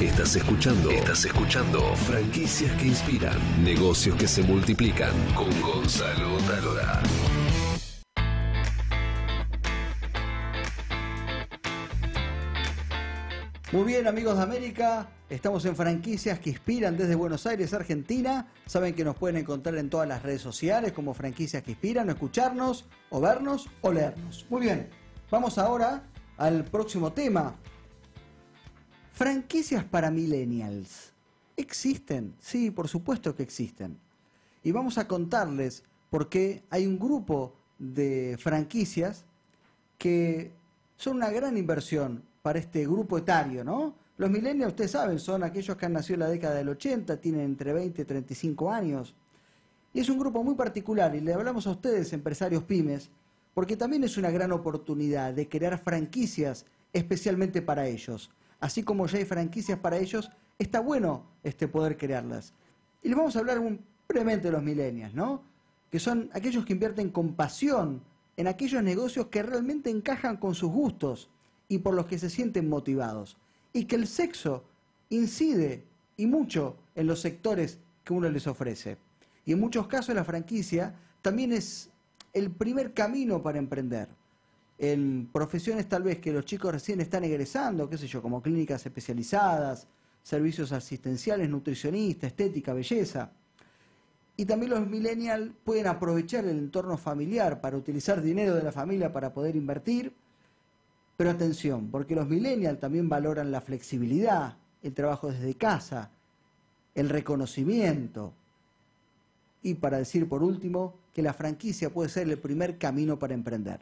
Estás escuchando. Estás escuchando. Franquicias que inspiran. Negocios que se multiplican. Con Gonzalo Talora. Muy bien, amigos de América, estamos en franquicias que inspiran desde Buenos Aires, Argentina. Saben que nos pueden encontrar en todas las redes sociales como franquicias que inspiran, escucharnos, o vernos, o leernos. Muy bien, vamos ahora al próximo tema. Franquicias para millennials. ¿Existen? Sí, por supuesto que existen. Y vamos a contarles por qué hay un grupo de franquicias que son una gran inversión para este grupo etario, ¿no? Los millennials, ustedes saben, son aquellos que han nacido en la década del 80, tienen entre 20 y 35 años. Y es un grupo muy particular y le hablamos a ustedes, empresarios pymes, porque también es una gran oportunidad de crear franquicias especialmente para ellos. Así como ya hay franquicias para ellos, está bueno este poder crearlas. Y les vamos a hablar brevemente de los millennials, ¿no? Que son aquellos que invierten con pasión en aquellos negocios que realmente encajan con sus gustos y por los que se sienten motivados. Y que el sexo incide y mucho en los sectores que uno les ofrece. Y en muchos casos la franquicia también es el primer camino para emprender. En profesiones tal vez que los chicos recién están egresando, qué sé yo, como clínicas especializadas, servicios asistenciales, nutricionista, estética, belleza. Y también los millennials pueden aprovechar el entorno familiar para utilizar dinero de la familia para poder invertir pero atención, porque los millennials también valoran la flexibilidad, el trabajo desde casa, el reconocimiento. Y para decir por último, que la franquicia puede ser el primer camino para emprender.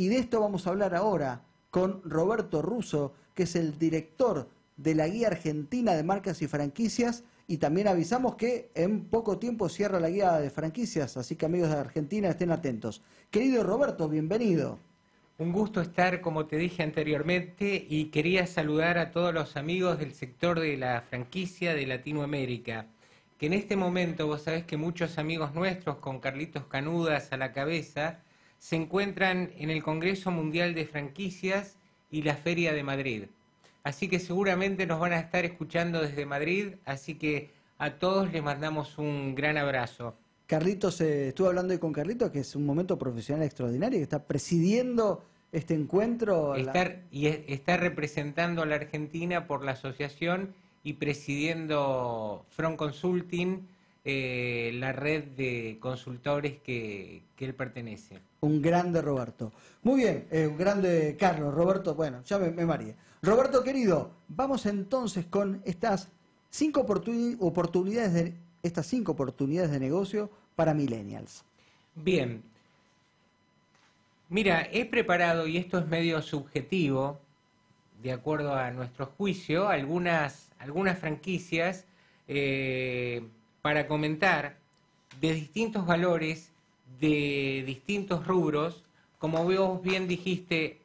Y de esto vamos a hablar ahora con Roberto Russo, que es el director de la Guía Argentina de Marcas y Franquicias. Y también avisamos que en poco tiempo cierra la guía de franquicias, así que amigos de Argentina estén atentos. Querido Roberto, bienvenido. Un gusto estar, como te dije anteriormente, y quería saludar a todos los amigos del sector de la franquicia de Latinoamérica, que en este momento vos sabés que muchos amigos nuestros, con Carlitos Canudas a la cabeza, se encuentran en el Congreso Mundial de Franquicias y la Feria de Madrid. Así que seguramente nos van a estar escuchando desde Madrid, así que a todos les mandamos un gran abrazo. Carlitos, eh, estuve hablando hoy con Carlitos, que es un momento profesional extraordinario, que está presidiendo este encuentro. Y está representando a la Argentina por la asociación y presidiendo Front Consulting, eh, la red de consultores que, él pertenece. Un grande Roberto. Muy bien, eh, un grande Carlos. Roberto, bueno, ya me, me Roberto querido, vamos entonces con estas cinco oportunidades de estas cinco oportunidades de negocio para millennials. Bien. Mira, he preparado, y esto es medio subjetivo, de acuerdo a nuestro juicio, algunas, algunas franquicias eh, para comentar de distintos valores, de distintos rubros. Como vos bien dijiste,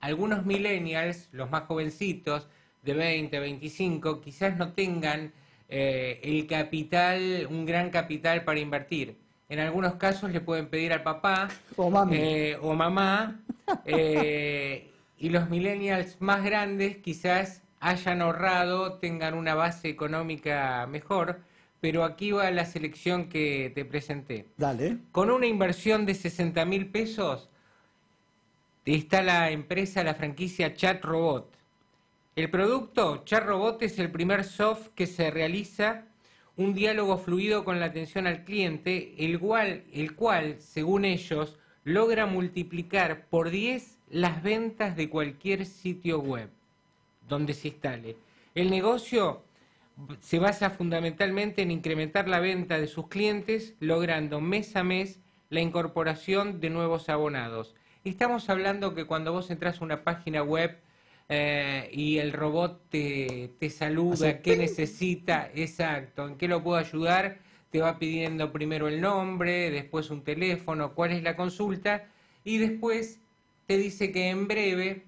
algunos millennials, los más jovencitos, de 20, 25, quizás no tengan eh, el capital, un gran capital para invertir. En algunos casos le pueden pedir al papá o, eh, mamá eh, y los millennials más grandes quizás hayan ahorrado, tengan una base económica mejor, pero aquí va la selección que te presenté. Dale. Con una inversión de 60 mil pesos está la empresa, la franquicia Chat Robot. El producto, ChatRobot, es el primer soft que se realiza un diálogo fluido con la atención al cliente, el cual, el cual, según ellos, logra multiplicar por 10 las ventas de cualquier sitio web donde se instale. El negocio se basa fundamentalmente en incrementar la venta de sus clientes, logrando mes a mes la incorporación de nuevos abonados. Estamos hablando que cuando vos entras a una página web eh, y el robot te, te saluda, qué necesita, exacto, en qué lo puedo ayudar, te va pidiendo primero el nombre, después un teléfono, cuál es la consulta y después te dice que en breve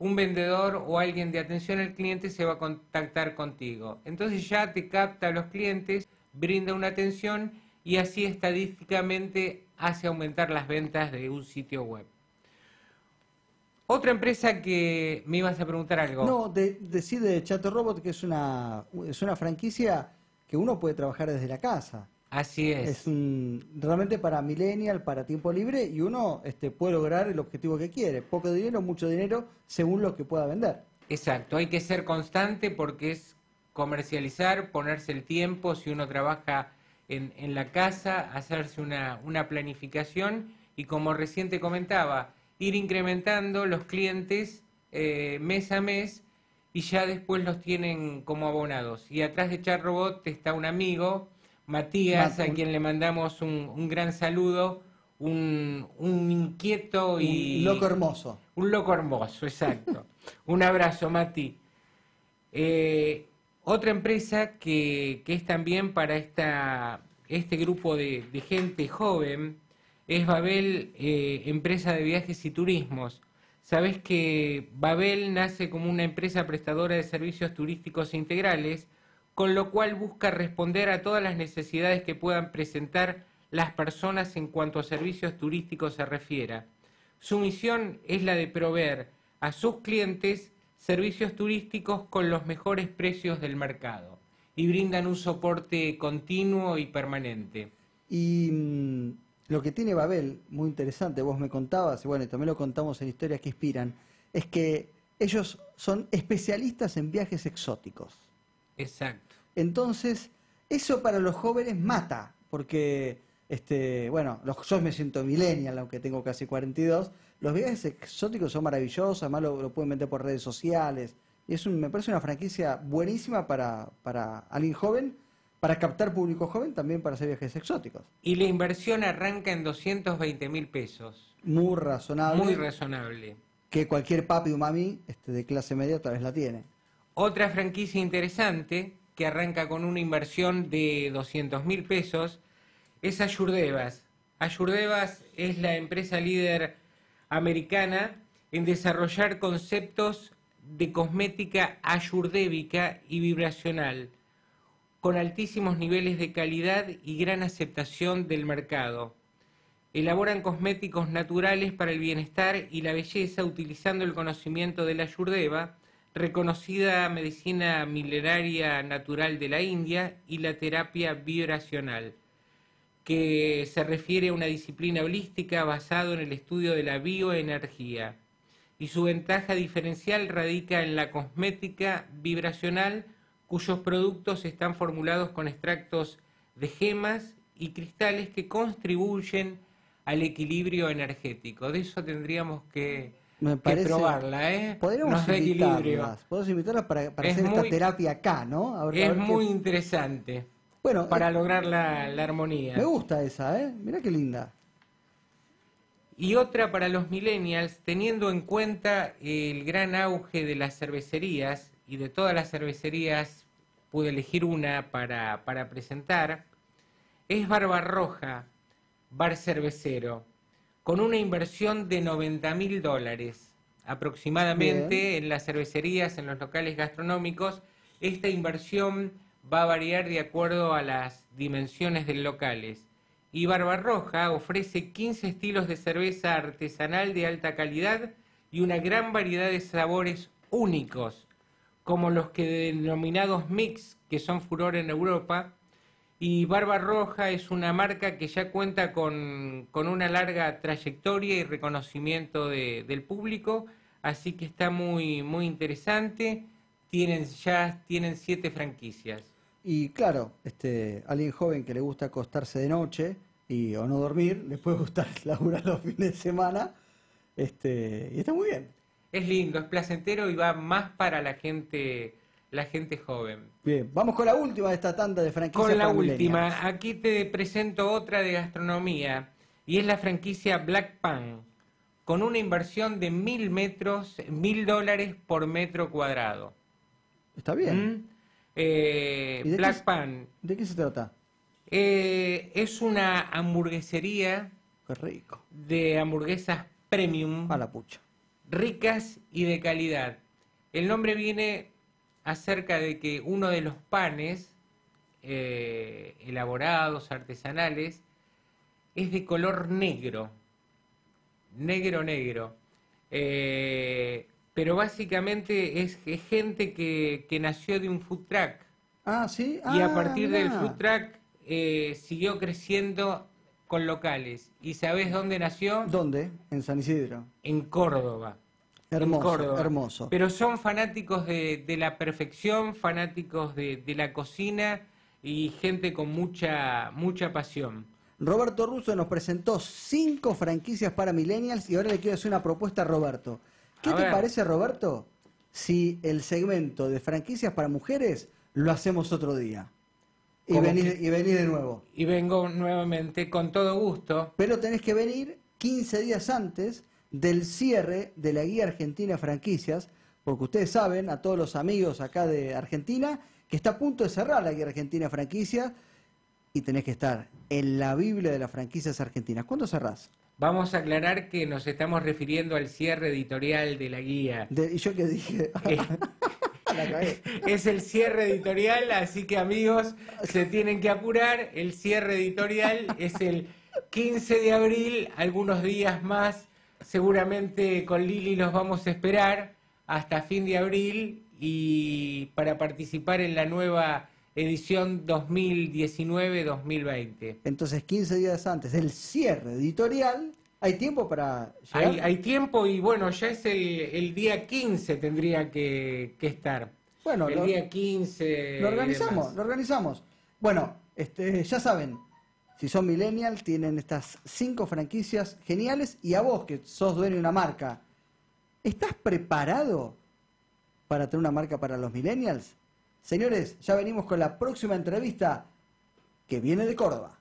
un vendedor o alguien de atención al cliente se va a contactar contigo. Entonces ya te capta a los clientes, brinda una atención y así estadísticamente hace aumentar las ventas de un sitio web. Otra empresa que me ibas a preguntar algo. No, de, decir de Chato Robot que es una, es una franquicia que uno puede trabajar desde la casa. Así es. Es un, realmente para millennial, para tiempo libre, y uno este, puede lograr el objetivo que quiere. Poco dinero, mucho dinero, según lo que pueda vender. Exacto, hay que ser constante porque es comercializar, ponerse el tiempo, si uno trabaja en, en la casa, hacerse una, una planificación y como recién te comentaba, ir incrementando los clientes eh, mes a mes y ya después los tienen como abonados. Y atrás de Charrobot está un amigo, Matías, a quien le mandamos un, un gran saludo, un, un, inquieto y... Un loco hermoso. Un loco hermoso, exacto. un abrazo, Mati. Eh, otra empresa que, que, es también para esta, este grupo de, de gente joven, es Babel, eh, empresa de viajes y turismos. Sabes que Babel nace como una empresa prestadora de servicios turísticos integrales, con lo cual busca responder a todas las necesidades que puedan presentar las personas en cuanto a servicios turísticos se refiera. Su misión es la de proveer a sus clientes servicios turísticos con los mejores precios del mercado y brindan un soporte continuo y permanente. Y mm, lo que tiene Babel, muy interesante, vos me contabas, y bueno, también lo contamos en historias que inspiran, es que ellos son especialistas en viajes exóticos. Exacto. Entonces, eso para los jóvenes mata, porque, este, bueno, los, yo me siento millennial, aunque tengo casi 42, los viajes exóticos son maravillosos, además lo, lo pueden vender por redes sociales, y es un, me parece una franquicia buenísima para, para alguien joven, para captar público joven, también para hacer viajes exóticos. Y la inversión arranca en 220 mil pesos. Muy razonable. Muy razonable. Que cualquier papi o mami este, de clase media tal vez la tiene. Otra franquicia interesante que arranca con una inversión de 200 mil pesos es Ayurdevas. Ayurdevas es la empresa líder americana en desarrollar conceptos de cosmética ayurdévica y vibracional con altísimos niveles de calidad y gran aceptación del mercado. Elaboran cosméticos naturales para el bienestar y la belleza utilizando el conocimiento de la Ayurveda, reconocida medicina milenaria natural de la India y la terapia vibracional, que se refiere a una disciplina holística basada en el estudio de la bioenergía. Y su ventaja diferencial radica en la cosmética vibracional cuyos productos están formulados con extractos de gemas y cristales que contribuyen al equilibrio energético. De eso tendríamos que, probarla, ¿eh? Podríamos invitarlas, podemos invitarlas para, para hacer esta terapia acá, ¿no? es muy interesante. Bueno, para lograr la, la, armonía. Me gusta esa, ¿eh? Mira qué linda. Y otra para los millennials, teniendo en cuenta el gran auge de las cervecerías y de todas las cervecerías pude elegir una para, para presentar, es Barbarroja, bar cervecero, con una inversión de 90 mil dólares aproximadamente en las cervecerías, en los locales gastronómicos. Esta inversión va a variar de acuerdo a las dimensiones del locales. Y Barbarroja ofrece 15 estilos de cerveza artesanal de alta calidad y una gran variedad de sabores únicos como los que denominados mix, que son furor en Europa. Y Barba Roja es una marca que ya cuenta con, una larga trayectoria y reconocimiento del público, así que está muy, muy interesante. Tienen, ya tienen siete franquicias. Y claro, este, alguien joven que le gusta acostarse de noche y, o no dormir, le puede gustar laburar los fines de semana, este, y está muy bien es lindo, es placentero y va más para la gente la gente joven. Bien, vamos con la última de esta tanda de franquicias. Con la última, aquí te presento otra de gastronomía y es la franquicia Black Pan, con una inversión de mil metros, mil dólares por metro cuadrado. Está bien. ¿Mm? Eh, Black Pan. ¿De qué se trata? Eh, es una hamburguesería. Qué rico. De hamburguesas premium. A la pucha ricas y de calidad. El nombre viene acerca de que uno de los panes eh, elaborados, artesanales, es de color negro, negro, negro. Eh, pero básicamente es, es gente que, que nació de un food truck. Ah, sí. Y a Ah, partir del food truck eh, siguió creciendo con locales. ¿Y sabés dónde nació? ¿Dónde? En San Isidro. En Córdoba. Hermoso, Córdoba. hermoso. Pero son fanáticos de, de la perfección, fanáticos de, de la cocina y gente con mucha, mucha pasión. Roberto Russo nos presentó cinco franquicias para millennials y ahora le quiero hacer una propuesta a Roberto. ¿Qué A te ver. parece, Roberto, si el segmento de franquicias para mujeres lo hacemos otro día? Y ¿Cómo venís, que? y venís de nuevo. Y vengo nuevamente con todo gusto. Pero tenés que venir 15 días antes del cierre de la guía argentina franquicias, porque ustedes saben, a todos los amigos acá de Argentina, que está a punto de cerrar la guía argentina franquicias y tenés que estar en la Biblia de las franquicias argentinas. ¿Cuándo cerrás? Vamos a aclarar que nos estamos refiriendo al cierre editorial de la guía. De- ¿Y yo qué dije? Eh, La es el cierre editorial, así que amigos, se tienen que apurar. El cierre editorial es el 15 de abril, algunos días más. Seguramente con Lili los vamos a esperar hasta fin de abril y para participar en la nueva edición 2019-2020. Entonces, 15 días antes del cierre editorial, ¿hay tiempo para llegar? Hay, hay tiempo y bueno, ya es el, el día 15 tendría que, que estar. Bueno, el lo- día 15. Lo organizamos, lo organizamos. Bueno, este, ya saben, si son millennials, tienen estas cinco franquicias geniales y a vos que sos dueño de una marca, ¿estás preparado para tener una marca para los millennials? Señores, ya venimos con la próxima entrevista que viene de Córdoba.